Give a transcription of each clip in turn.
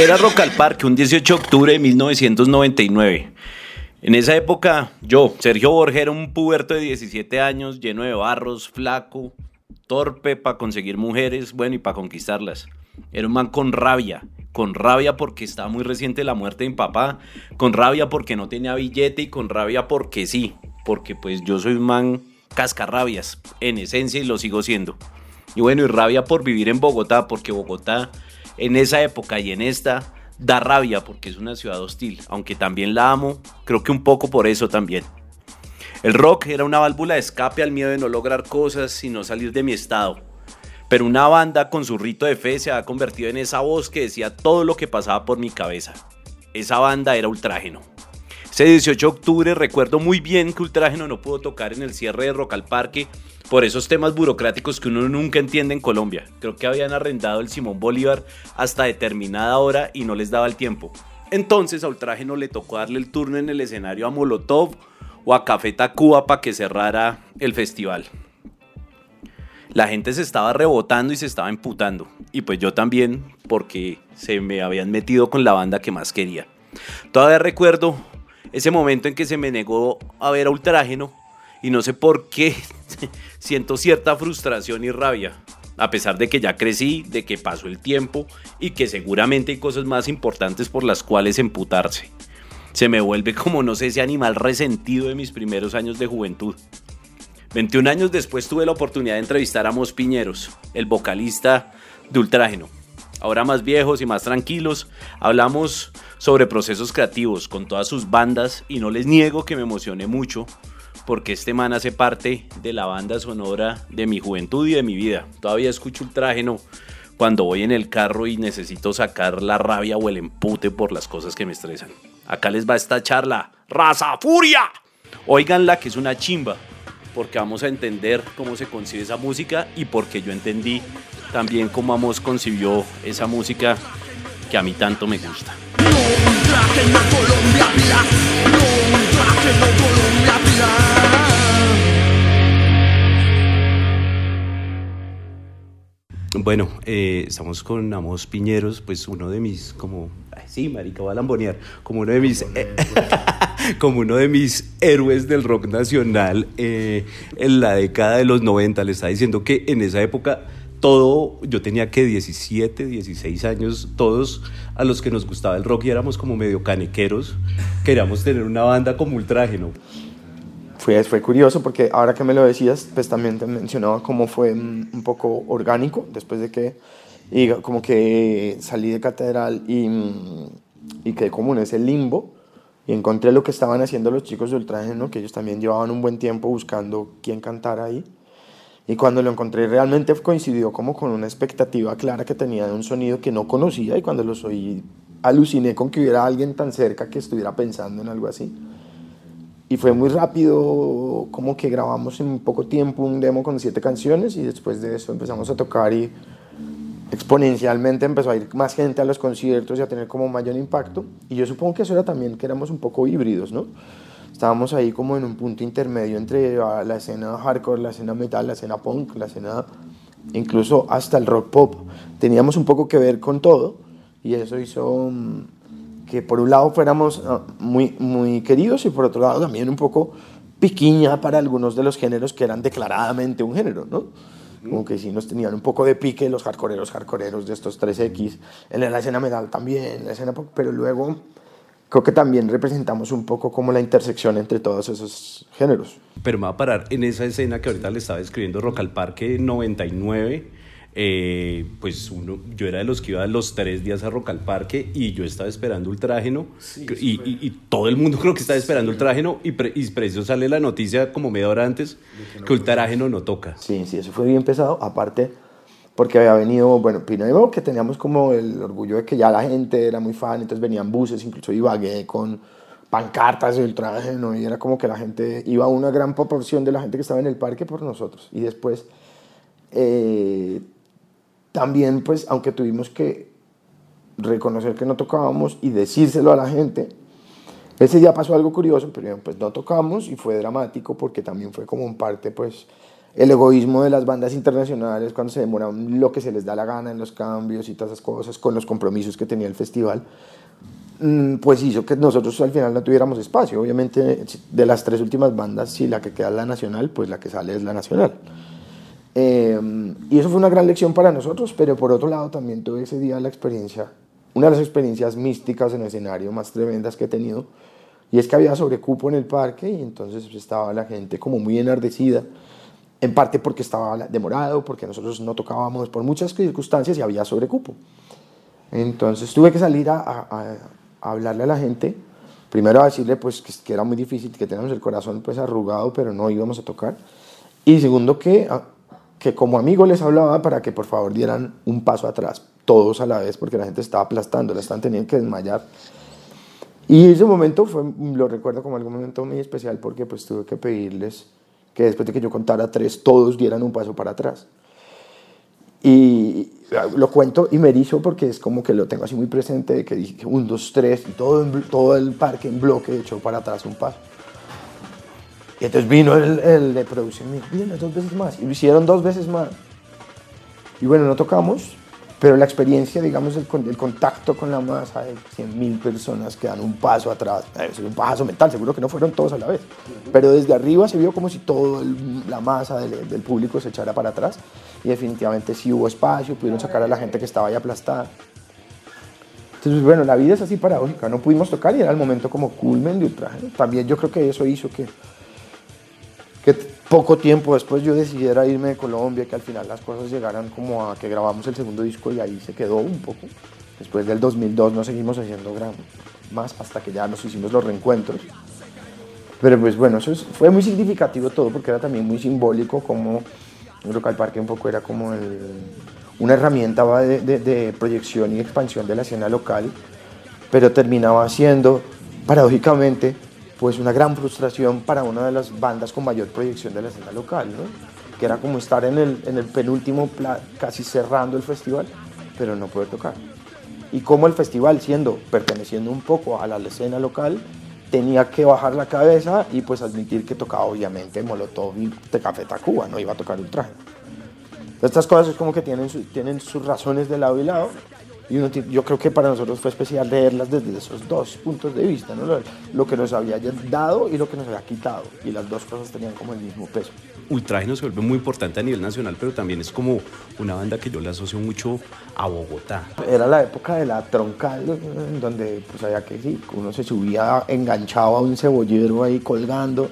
Era Rock al Parque, un 18 de octubre de 1999. En esa época, yo, Sergio Borges, era un puberto de 17 años, lleno de barros, flaco, torpe para conseguir mujeres, bueno, y para conquistarlas. Era un man con rabia, con rabia porque estaba muy reciente la muerte de mi papá, con rabia porque no tenía billete y con rabia porque sí, porque pues yo soy un man cascarrabias en esencia y lo sigo siendo. Y bueno, y rabia por vivir en Bogotá, porque Bogotá en esa época y en esta da rabia porque es una ciudad hostil, aunque también la amo, creo que un poco por eso también. El rock era una válvula de escape al miedo de no lograr cosas y no salir de mi estado. Pero una banda con su rito de fe se ha convertido en esa voz que decía todo lo que pasaba por mi cabeza. Esa banda era Ultrágeno. Ese 18 de octubre recuerdo muy bien que Ultrágeno no pudo tocar en el cierre de Rock al Parque por esos temas burocráticos que uno nunca entiende en Colombia. Creo que habían arrendado el Simón Bolívar hasta determinada hora y no les daba el tiempo. Entonces a Ultrágeno le tocó darle el turno en el escenario a Molotov o a Café Tacuba para que cerrara el festival. La gente se estaba rebotando y se estaba emputando. Y pues yo también, porque se me habían metido con la banda que más quería. Todavía recuerdo ese momento en que se me negó a ver a Ultrágeno y no sé por qué siento cierta frustración y rabia. A pesar de que ya crecí, de que pasó el tiempo y que seguramente hay cosas más importantes por las cuales emputarse. Se me vuelve como no sé ese animal resentido de mis primeros años de juventud. 21 años después tuve la oportunidad de entrevistar a Mos Piñeros, el vocalista de Ultrágeno. Ahora más viejos y más tranquilos, hablamos sobre procesos creativos con todas sus bandas y no les niego que me emocioné mucho porque este man hace parte de la banda sonora de mi juventud y de mi vida. Todavía escucho Ultrágeno cuando voy en el carro y necesito sacar la rabia o el empute por las cosas que me estresan. Acá les va esta charla, raza furia. Oiganla que es una chimba, porque vamos a entender cómo se concibe esa música y porque yo entendí también cómo Amos concibió esa música que a mí tanto me gusta. Bueno, eh, estamos con Amos Piñeros, pues uno de mis, como, sí, marica, va a lambonear, como uno de mis, eh, como uno de mis héroes del rock nacional eh, en la década de los 90. Le está diciendo que en esa época todo, yo tenía que 17, 16 años, todos a los que nos gustaba el rock y éramos como medio canequeros, queríamos tener una banda como Ultrágeno. Fue, fue curioso porque ahora que me lo decías, pues también te mencionaba cómo fue un poco orgánico después de que, y como que salí de catedral y, y quedé como en ese limbo y encontré lo que estaban haciendo los chicos de Ultrágeno, que ellos también llevaban un buen tiempo buscando quién cantara ahí y cuando lo encontré realmente coincidió como con una expectativa clara que tenía de un sonido que no conocía y cuando lo oí aluciné con que hubiera alguien tan cerca que estuviera pensando en algo así. Y fue muy rápido, como que grabamos en poco tiempo un demo con siete canciones y después de eso empezamos a tocar y exponencialmente empezó a ir más gente a los conciertos y a tener como mayor impacto. Y yo supongo que eso era también que éramos un poco híbridos, ¿no? Estábamos ahí como en un punto intermedio entre la escena hardcore, la escena metal, la escena punk, la escena incluso hasta el rock pop. Teníamos un poco que ver con todo y eso hizo mm, que por un lado fuéramos ah, muy, muy queridos y por otro lado también un poco piquiña para algunos de los géneros que eran declaradamente un género, ¿no? Como que sí nos tenían un poco de pique los hardcoreeros, hardcoreeros de estos 3X, en la escena metal también, en la escena pop, pero luego creo que también representamos un poco como la intersección entre todos esos géneros. Pero me va a parar en esa escena que ahorita le estaba escribiendo Rock al Parque 99. Eh, pues uno, yo era de los que iba los tres días a Rock al Parque y yo estaba esperando Ultrágeno y, y, todo el mundo creo que estaba esperando Ultrágeno y, pre, y preciso sale la noticia como media hora antes que Ultrágeno no toca. Sí, sí, eso fue bien pesado. Aparte, porque había venido, bueno, primero que teníamos como el orgullo de que ya la gente era muy fan, entonces venían buses, incluso Ibagué con pancartas del traje, ¿no? y era como que la gente, iba una gran proporción de la gente que estaba en el parque por nosotros. Y después, eh, también, pues, aunque tuvimos que reconocer que no tocábamos y decírselo a la gente, ese día pasó algo curioso, pero pues no tocamos y fue dramático porque también fue como un parte, pues, el egoísmo de las bandas internacionales cuando se demoran lo que se les da la gana en los cambios y todas esas cosas, con los compromisos que tenía el festival, mm, pues hizo que nosotros al final no tuviéramos espacio. Obviamente, de las tres últimas bandas, si la que queda es la nacional, pues la que sale es la nacional. Eh, y eso fue una gran lección para nosotros, pero por otro lado también tuve ese día la experiencia, una de las experiencias místicas en el escenario más tremendas que he tenido, y es que había sobrecupo en el parque y entonces estaba la gente como muy enardecida en parte porque estaba demorado, porque nosotros no tocábamos por muchas circunstancias y había sobrecupo. Entonces tuve que salir a, hablarle a la gente, primero a decirle pues que, era muy difícil, que teníamos el corazón pues arrugado, pero no íbamos a tocar. Y segundo que, que como amigo les hablaba para que por favor dieran un paso atrás, todos a la vez, porque la gente estaba aplastando, la están teniendo que desmayar. Y ese momento fue, lo recuerdo como algún momento muy especial porque pues tuve que pedirles que después de que yo contara tres, todos dieran un paso para atrás. Y lo cuento y me erizo porque es como que lo tengo así muy presente, que dije un, dos, tres, y todo, todo el parque en bloque echó para atrás un paso. Y entonces vino el, el de producción y me dijo, dos veces más. Y lo hicieron dos veces más. Y bueno, no tocamos, pero la experiencia, digamos, el, el contacto con la masa de 100.000 personas que dan un paso atrás, es un paso mental, seguro que no fueron todos a la vez, pero desde arriba se vio como si toda la masa del, del, público se echara para atrás y definitivamente sí hubo espacio, pudieron sacar a la gente que estaba ahí aplastada. Entonces, bueno, la vida es así paradójica, no pudimos tocar y era el momento como culmen de ultraje. También yo creo que eso hizo que, que poco tiempo después yo decidiera irme de Colombia, que al final las cosas llegaran como a que grabamos el segundo disco y ahí se quedó un poco. Después del 2002 no seguimos haciendo más hasta que ya nos hicimos los reencuentros. Pero pues bueno, eso fue muy significativo todo porque era también muy simbólico como Local Parque un poco era como una herramienta de proyección y expansión de la escena local, pero terminaba siendo paradójicamente pues una gran frustración para una de las bandas con mayor proyección de la escena local, ¿no? que era como estar en el, en el penúltimo, casi cerrando el festival, pero no poder tocar. Y como el festival, siendo, perteneciendo un poco a la escena local, tenía que bajar la cabeza y pues admitir que tocaba obviamente Molotov y Café Tacuba, no iba a tocar Ultraje. Estas cosas es como que tienen, tienen sus razones de lado y lado, y uno, yo creo que para nosotros fue especial leerlas desde esos dos puntos de vista, ¿no? lo, lo, que nos había dado y lo que nos había quitado. Y las dos cosas tenían como el mismo peso. Ultraje se vuelve muy importante a nivel nacional, pero también es como una banda que yo le asocio mucho a Bogotá. Era la época de la troncal, donde pues había que sí, uno se subía enganchado a un cebollero ahí colgando,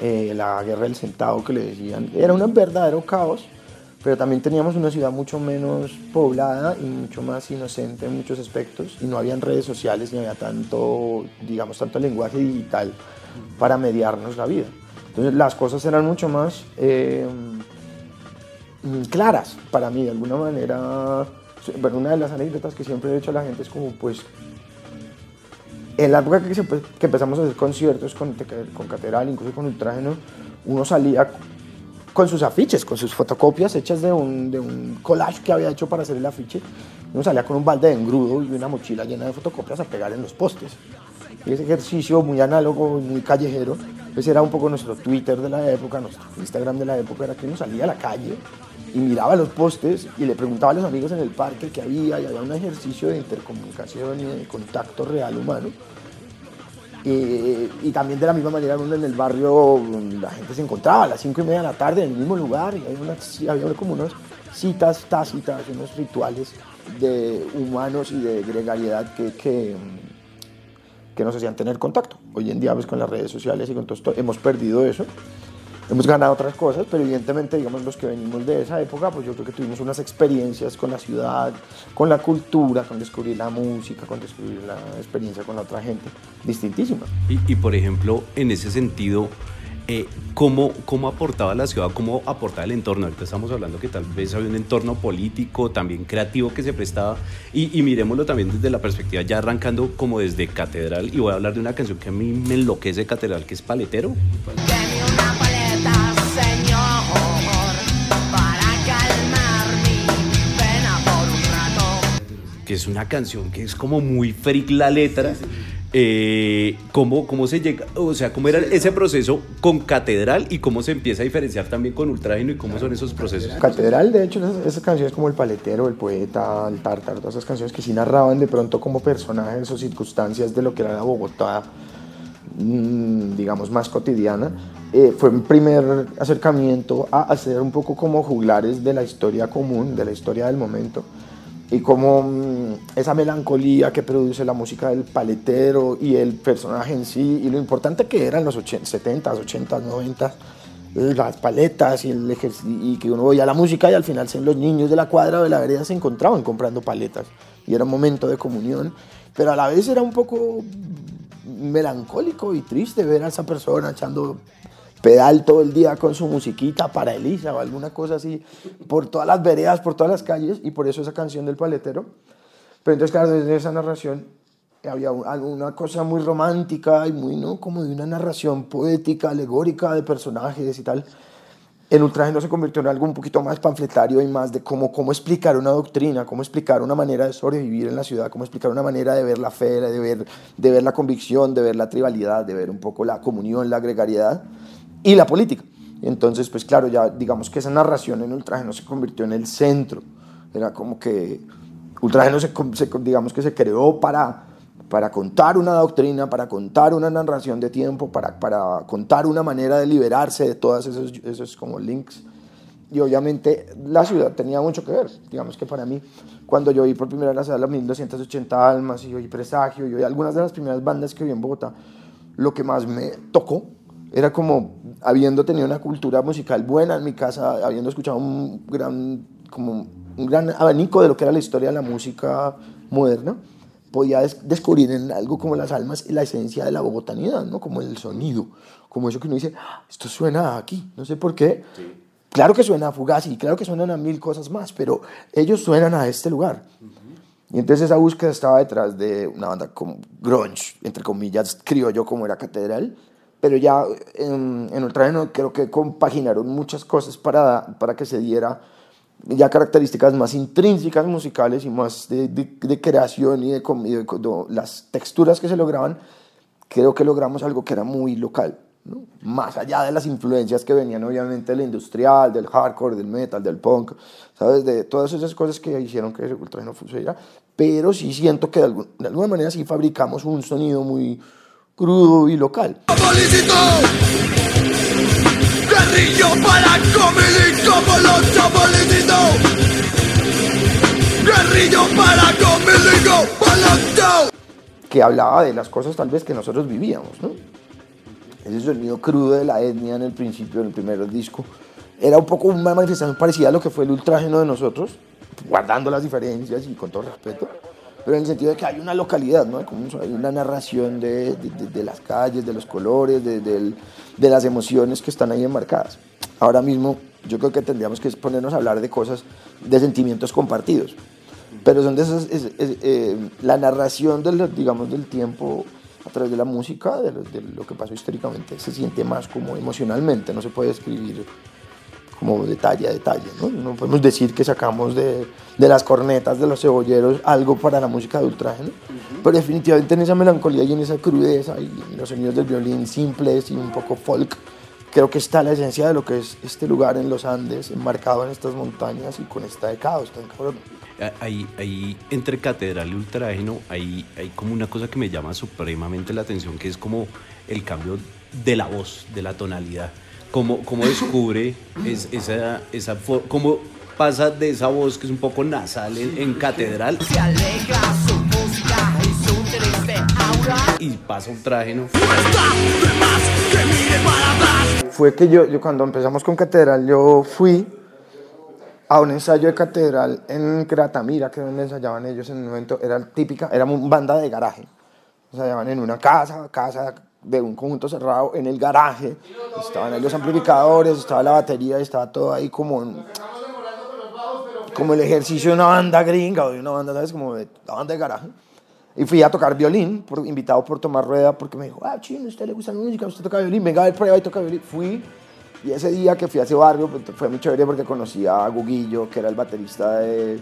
eh, la guerra del centavo que le decían. Era un verdadero caos pero también teníamos una ciudad mucho menos poblada y mucho más inocente en muchos aspectos y no habían redes sociales ni había tanto, digamos, tanto lenguaje digital para mediarnos la vida. Entonces las cosas eran mucho más eh, claras para mí, de alguna manera. Bueno, una de las anécdotas que siempre he hecho a la gente es como, pues, en la época que, que empezamos a hacer conciertos con, con Catedral, incluso con Ultrágeno, uno salía con sus afiches, con sus fotocopias hechas de un, de un collage que había hecho para hacer el afiche. Uno salía con un balde de engrudo y una mochila llena de fotocopias a pegar en los postes. Y ese ejercicio muy análogo, muy callejero, ese era un poco nuestro Twitter de la época, nuestro Instagram de la época, era que uno salía a la calle y miraba los postes y le preguntaba a los amigos en el parque qué había, y había un ejercicio de intercomunicación y de contacto real humano y también de la misma manera en el barrio la gente se encontraba a las 5 y media de la tarde en el mismo lugar y había, como unas citas tácitas, unos rituales de humanos y de gregariedad que, que, que nos hacían tener contacto. Hoy en día pues, con las redes sociales y con todo esto hemos perdido eso hemos ganado otras cosas, pero evidentemente, digamos, los que venimos de esa época, pues yo creo que tuvimos unas experiencias con la ciudad, con la cultura, con descubrir la música, con descubrir la experiencia con la otra gente, distintísimas. Y, y por ejemplo, en ese sentido, eh, ¿cómo, ¿cómo aportaba la ciudad, cómo aportaba el entorno? Ahorita estamos hablando que tal vez había un entorno político, también creativo que se prestaba, y, y miremoslo también desde la perspectiva, ya arrancando como desde Catedral, y voy a hablar de una canción que a mí me enloquece Catedral, que es Paletero. Que es una canción que es como muy freak la letra. Eh, ¿cómo, ¿Cómo se llega, o sea, cómo era ese proceso con Catedral y cómo se empieza a diferenciar también con Ultrágeno y cómo son esos procesos? Catedral, de hecho, esas, canciones como El Paletero, El Poeta, El Tártaro, todas esas canciones que sí narraban de pronto como personajes o circunstancias de lo que era la Bogotá, mm, digamos, más cotidiana, eh, fue un primer acercamiento a hacer un poco como juglares de la historia común, de la historia del momento y como mm, esa melancolía que produce la música del paletero y el personaje en sí, y lo importante que eran los 80, 70, 80, 90, las paletas y, el y que uno oía la música y al final los niños de la cuadra o de la vereda se encontraban comprando paletas y era un momento de comunión, pero a la vez era un poco melancólico y triste ver a esa persona echando pedal todo el día con su musiquita para Elisa o alguna cosa así, por todas las veredas, por todas las calles, y por eso esa canción del paletero. Pero entonces, claro, desde esa narración había alguna cosa muy romántica y muy, ¿no? Como de una narración poética, alegórica de personajes y tal. En Ultraje se convirtió en algo un poquito más panfletario y más de cómo, cómo explicar una doctrina, cómo explicar una manera de sobrevivir en la ciudad, cómo explicar una manera de ver la fe, de ver, de ver la convicción, de ver la tribalidad, de ver un poco la comunión, la gregariedad y la política. Entonces, pues claro, ya digamos que esa narración en Ultraje se convirtió en el centro. Era como que Ultraje se, digamos que se creó para, para contar una doctrina, para contar una narración de tiempo, para, para contar una manera de liberarse de todos esos, esos como links. Y obviamente la ciudad tenía mucho que ver. Digamos que para mí, cuando yo vi por primera vez las 1280 Almas y oí Presagio y oí algunas de las primeras bandas que vi en Bogotá, lo que más me tocó era como habiendo tenido una cultura musical buena en mi casa, habiendo escuchado un gran, como un gran abanico de lo que era la historia de la música moderna, podía descubrir en algo como las almas la esencia de la bogotanidad, ¿no? como el sonido, como eso que uno dice, ah, esto suena aquí, no sé por qué. Claro que suena a Fugazi, claro que suenan a mil cosas más, pero ellos suenan a este lugar. Y entonces esa búsqueda estaba detrás de una banda como grunge, entre comillas, yo como era Catedral, pero ya en, en Ultrageno creo que compaginaron muchas cosas para, para que se diera ya características más intrínsecas musicales y más de, de, creación y de, de, las texturas que se lograban, creo que logramos algo que era muy local, ¿no? más allá de las influencias que venían obviamente del industrial, del hardcore, del metal, del punk, ¿sabes? De todas esas cosas que hicieron que Ultrageno funcionara, pero sí siento que de, de alguna manera sí fabricamos un sonido muy, crudo y local. Que hablaba de las cosas tal vez que nosotros vivíamos, ¿no? Ese sonido crudo de la etnia en el principio, en el primer disco, era un poco una manifestación parecida a lo que fue el ultrágeno de nosotros, guardando las diferencias y con todo respeto pero en el sentido de que hay una localidad, ¿no? Como hay una narración de, de, las calles, de los colores, de, de, las emociones que están ahí enmarcadas. Ahora mismo yo creo que tendríamos que ponernos a hablar de cosas, de sentimientos compartidos, pero son de esas, eh, la narración del, digamos, del tiempo a través de la música, de lo, de lo que pasó históricamente, se siente más como emocionalmente, no se puede escribir como detalle a detalle. ¿no? no podemos decir que sacamos de, de, las cornetas de los cebolleros algo para la música de ultraje, ¿no? pero definitivamente en esa melancolía y en esa crudeza y en los sonidos del violín simples y un poco folk, creo que está la esencia de lo que es este lugar en los Andes, enmarcado en estas montañas y con esta de caos tan cabrón. Ahí, ahí, entre catedral y ultrágeno, hay, hay como una cosa que me llama supremamente la atención, que es como el cambio de la voz, de la tonalidad cómo, cómo descubre es, esa, esa cómo pasa de esa voz que es un poco nasal en, catedral y pasa un traje, ¿no? Fue que yo, yo cuando empezamos con catedral, yo fui a un ensayo de catedral en Cratamira, que es donde ensayaban ellos en un momento, era típica, era una banda de garaje. Ensayaban en una casa, casa de un conjunto cerrado en el garaje, estaban ahí los amplificadores, estaba la batería, estaba todo ahí como, como el ejercicio de una banda gringa o de una banda, ¿sabes? Como de la banda de garaje. Y fui a tocar violín, por, invitado por Tomás Rueda, porque me dijo, ah, chino, ¿a usted le gusta la música? ¿Usted toca violín? Venga a ver, prueba y toca violín. Fui, y ese día que fui a ese barrio, pues, fue muy chévere porque conocí a Guguillo, que era el baterista de,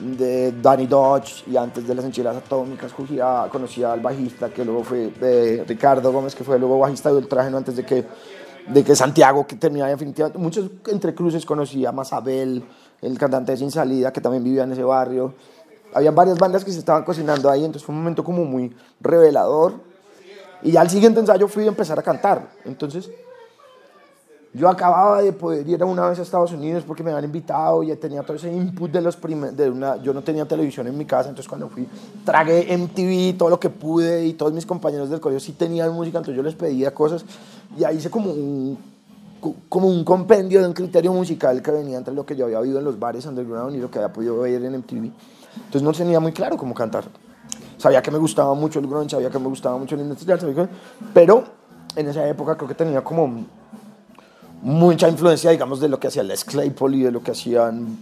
de Danny Dodge y antes de las enchiladas atómicas conocía, conocía al bajista que luego fue de Ricardo Gómez, que fue luego bajista de Ultrágeno antes de que, de que Santiago, que terminaba definitivamente. Muchos entre cruces conocía a Masabel, el cantante de Sin Salida, que también vivía en ese barrio. Habían varias bandas que se estaban cocinando ahí, entonces fue un momento como muy revelador. Y ya al siguiente ensayo fui a empezar a cantar. Entonces yo acababa de poder ir una vez a Estados Unidos porque me habían invitado y tenía todo ese input de los primeros, yo no tenía televisión en mi casa, entonces cuando fui tragué MTV, todo lo que pude y todos mis compañeros del colegio sí tenían música, entonces yo les pedía cosas y ahí hice como un, como un compendio de un criterio musical que venía entre lo que yo había oído en los bares underground y lo que había podido ver en MTV. Entonces no tenía muy claro cómo cantar. Sabía que me gustaba mucho el grunge, sabía que me gustaba mucho el industrial, pero en esa época creo que tenía como mucha influencia, digamos, de lo que hacía Les Claypool y de lo que hacían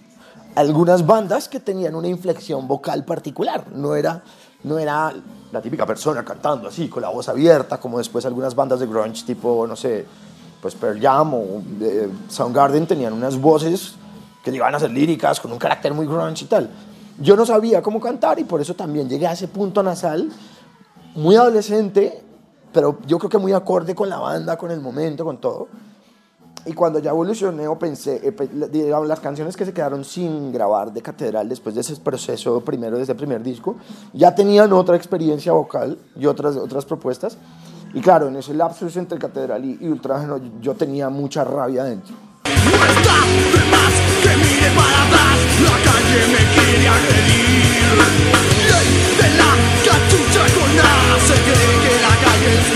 algunas bandas que tenían una inflexión vocal particular. No era, no era la típica persona cantando así, con la voz abierta, como después algunas bandas de grunge, tipo, no sé, pues Pearl Jam o eh, Soundgarden, tenían unas voces que iban a ser líricas, con un carácter muy grunge y tal. Yo no sabía cómo cantar y por eso también llegué a ese punto nasal, muy adolescente, pero yo creo que muy acorde con la banda, con el momento, con todo y cuando ya evolucioné o pensé, eh, digamos, las canciones que se quedaron sin grabar de Catedral después de ese proceso primero, de ese primer disco, ya tenían otra experiencia vocal y otras, otras propuestas. Y claro, en ese lapsus entre Catedral y, y yo tenía mucha rabia dentro.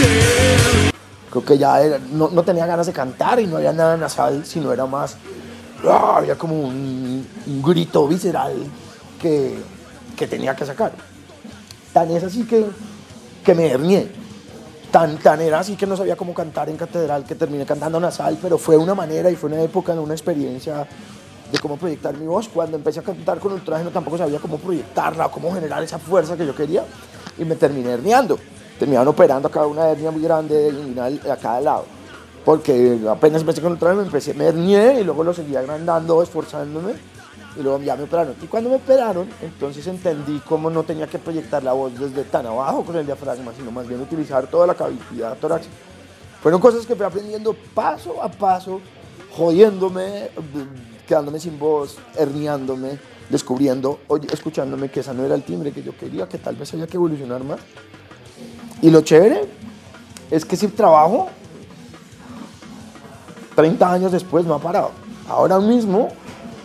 No creo que ya no, no, tenía ganas de cantar y no había nada nasal, sino era más, ¡ah! había como un, grito visceral que, que, tenía que sacar. Tan es así que, que me hernié. Tan, tan era así que no sabía cómo cantar en catedral que terminé cantando nasal, pero fue una manera y fue una época, una experiencia de cómo proyectar mi voz. Cuando empecé a cantar con ultrágeno tampoco sabía cómo proyectarla, cómo generar esa fuerza que yo quería y me terminé herniando terminaban operando cada una hernia muy grande inguinal a cada lado. Porque apenas empecé con traje, me empecé, me hernié y luego lo seguía agrandando, esforzándome y luego ya me operaron. Y cuando me operaron, entonces entendí cómo no tenía que proyectar la voz desde tan abajo con el diafragma, sino más bien utilizar toda la cavidad torácica. Fueron cosas que fui aprendiendo paso a paso, jodiéndome, quedándome sin voz, herniándome, descubriendo, escuchándome que esa no era el timbre que yo quería, que tal vez había que evolucionar más. Y lo chévere es que ese trabajo, 30 años después, no ha parado. Ahora mismo,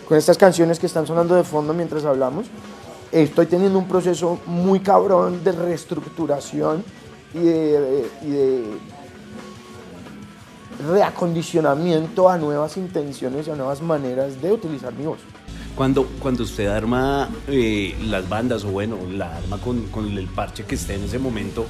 con estas canciones que están sonando de fondo mientras hablamos, estoy teniendo un proceso muy cabrón de reestructuración y de, reacondicionamiento a nuevas intenciones y a nuevas maneras de utilizar mi voz. Cuando, cuando usted arma eh, las bandas, o bueno, la arma con, con el parche que esté en ese momento,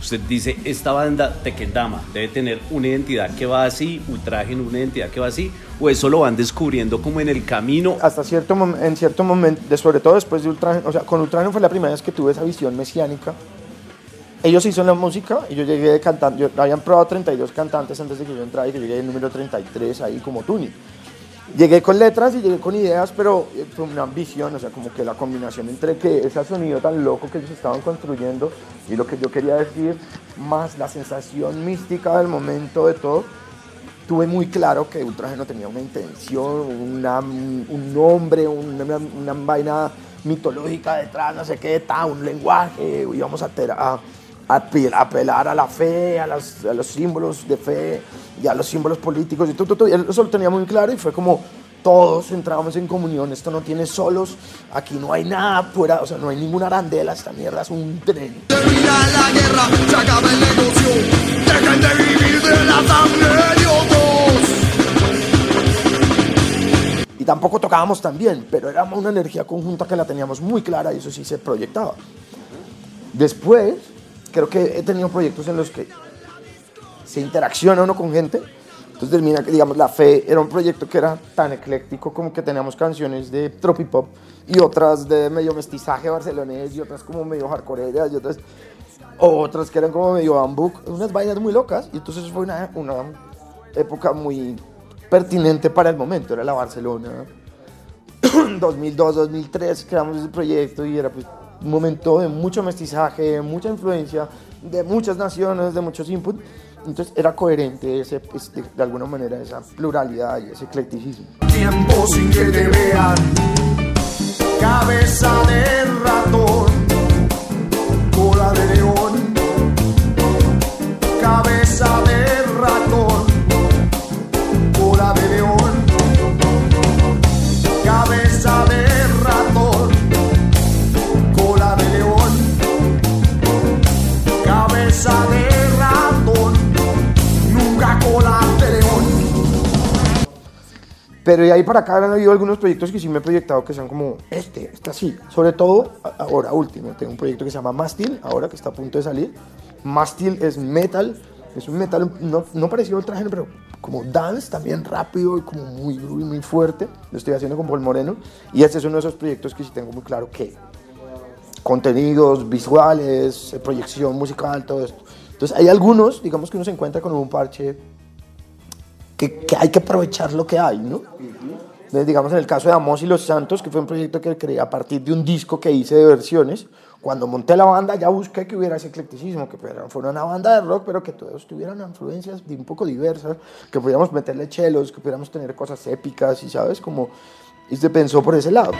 Usted dice, esta banda Tequendama debe tener una identidad que va así, Ultragen una identidad que va así, o eso lo van descubriendo como en el camino. Hasta cierto en cierto momento, sobre todo después de Ultragen, o sea, con Ultragen fue la primera vez que tuve esa visión mesiánica. Ellos hicieron la música y yo llegué cantando, yo, habían probado 32 cantantes antes de que yo entrara y que llegué al número 33 ahí como Tuni llegué con letras y llegué con ideas, pero eh, fue una ambición, o sea, como que la combinación entre que ese sonido tan loco que ellos estaban construyendo y lo que yo quería decir, más la sensación mística del momento de todo, tuve muy claro que Ultraje tenía una intención, un nombre, una, vaina mitológica detrás, no sé qué, tal, un lenguaje, íbamos a, a apelar a la fe, a, a, los símbolos de fe y a los símbolos políticos y todo, todo, eso lo tenía muy claro y fue como todos entrábamos en comunión, esto no tiene solos, aquí no hay nada fuera, o sea, no hay ninguna arandela, esta mierda es un tren. Termina la guerra, se acaba el negocio, dejen de vivir de la sangre Y tampoco tocábamos tan bien, pero era una energía conjunta que la teníamos muy clara y eso sí se proyectaba. Después, creo que he tenido proyectos en los que se interacciona uno con gente. Entonces termina que, digamos, La Fe era un proyecto que era tan ecléctico como que teníamos canciones de tropipop y otras de medio mestizaje barcelonés y otras como medio hardcore y otras, otras que eran como medio bambuk, unas vainas muy locas. Y entonces fue una, época muy pertinente para el momento, era la Barcelona 2002, 2003 creamos ese proyecto y era pues un momento de mucho mestizaje, de mucha influencia, de muchas naciones, de muchos inputs. Entonces era coherente ese, pues, de, alguna manera esa pluralidad y ese eclecticismo. Tiempo sin que te vean, cabeza de ratón, cola de león, Pero de ahí para acá han habido algunos proyectos que sí me he proyectado que son como este, este así. Sobre todo ahora último, tengo un proyecto que se llama Mastil, ahora que está a punto de salir. Mastil es metal, es un metal no, no parecido al traje, pero como dance, también rápido y como muy, muy, muy fuerte. Lo estoy haciendo con Paul Moreno. Y este es uno de esos proyectos que sí tengo muy claro que contenidos visuales, proyección musical, todo esto. Entonces hay algunos, digamos que uno se encuentra con un parche que, que, hay que aprovechar lo que hay, ¿no? Entonces, digamos en el caso de Amos y los Santos, que fue un proyecto que creé a partir de un disco que hice de versiones, cuando monté la banda ya busqué que hubiera ese eclecticismo, que fuera una banda de rock, pero que todos tuvieran influencias un poco diversas, que pudiéramos meterle chelos, que pudiéramos tener cosas épicas, y sabes, como, y se pensó por ese lado.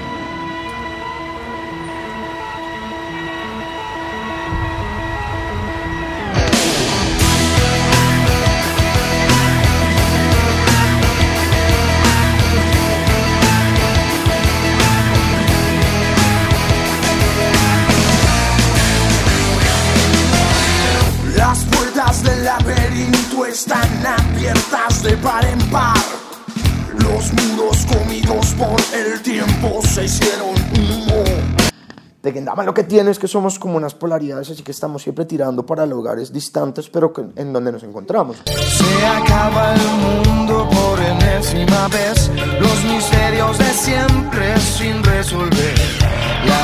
De Gendama lo que tiene es que somos como unas polaridades, así que estamos siempre tirando para lugares distantes, pero que, en donde nos encontramos. Se acaba el mundo por enésima vez. Los misterios de siempre sin resolver. La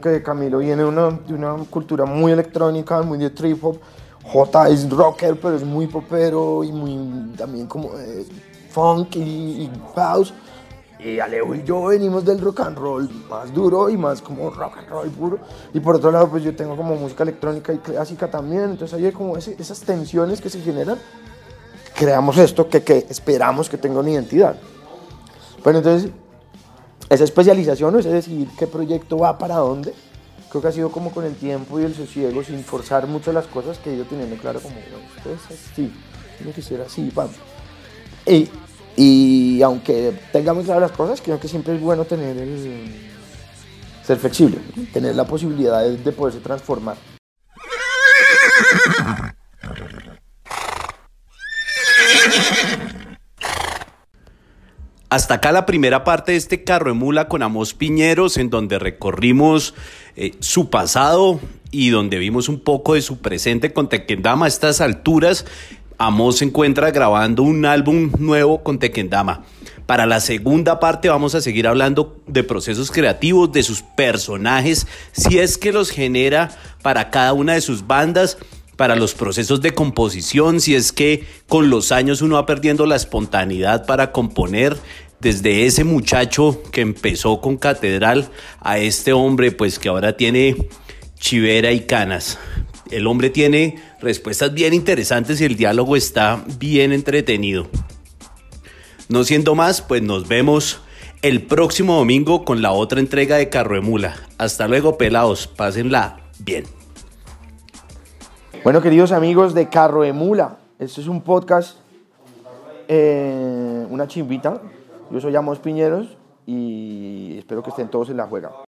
Que Camilo viene de una, de una cultura muy electrónica, muy de trip hop. J es rocker, pero es muy popero y muy también como eh, funk y, y house. Y Alejo y yo venimos del rock and roll más duro y más como rock and roll puro. Y por otro lado, pues yo tengo como música electrónica y clásica también. Entonces hay como ese, esas tensiones que se generan. Creamos esto que, que esperamos que tenga una identidad. Bueno, entonces esa especialización o ese decidir qué proyecto va para dónde, creo que ha sido como con el tiempo y el sosiego, sin forzar mucho las cosas, que yo teniendo claro como, no, esto es así, yo quisiera así, vamos. Y, y aunque tengamos claras las cosas, creo que siempre es bueno tener el, ser flexible, ¿no? tener la posibilidad de poderse transformar. Hasta acá la primera parte de este carro de mula con Amos Piñeros, en donde recorrimos eh, su pasado y donde vimos un poco de su presente con Tequendama. A estas alturas, Amos se encuentra grabando un álbum nuevo con Tequendama. Para la segunda parte vamos a seguir hablando de procesos creativos, de sus personajes, si es que los genera para cada una de sus bandas para los procesos de composición, si es que con los años uno va perdiendo la espontaneidad para componer, desde ese muchacho que empezó con Catedral a este hombre pues que ahora tiene chivera y canas. El hombre tiene respuestas bien interesantes y el diálogo está bien entretenido. No siendo más, pues nos vemos el próximo domingo con la otra entrega de Carro de Mula. Hasta luego, pelados. Pásenla bien. Bueno, queridos amigos de Carro de Mula, este es un podcast, eh, una chimbita. Yo soy Amos Piñeros y espero que estén todos en la juega.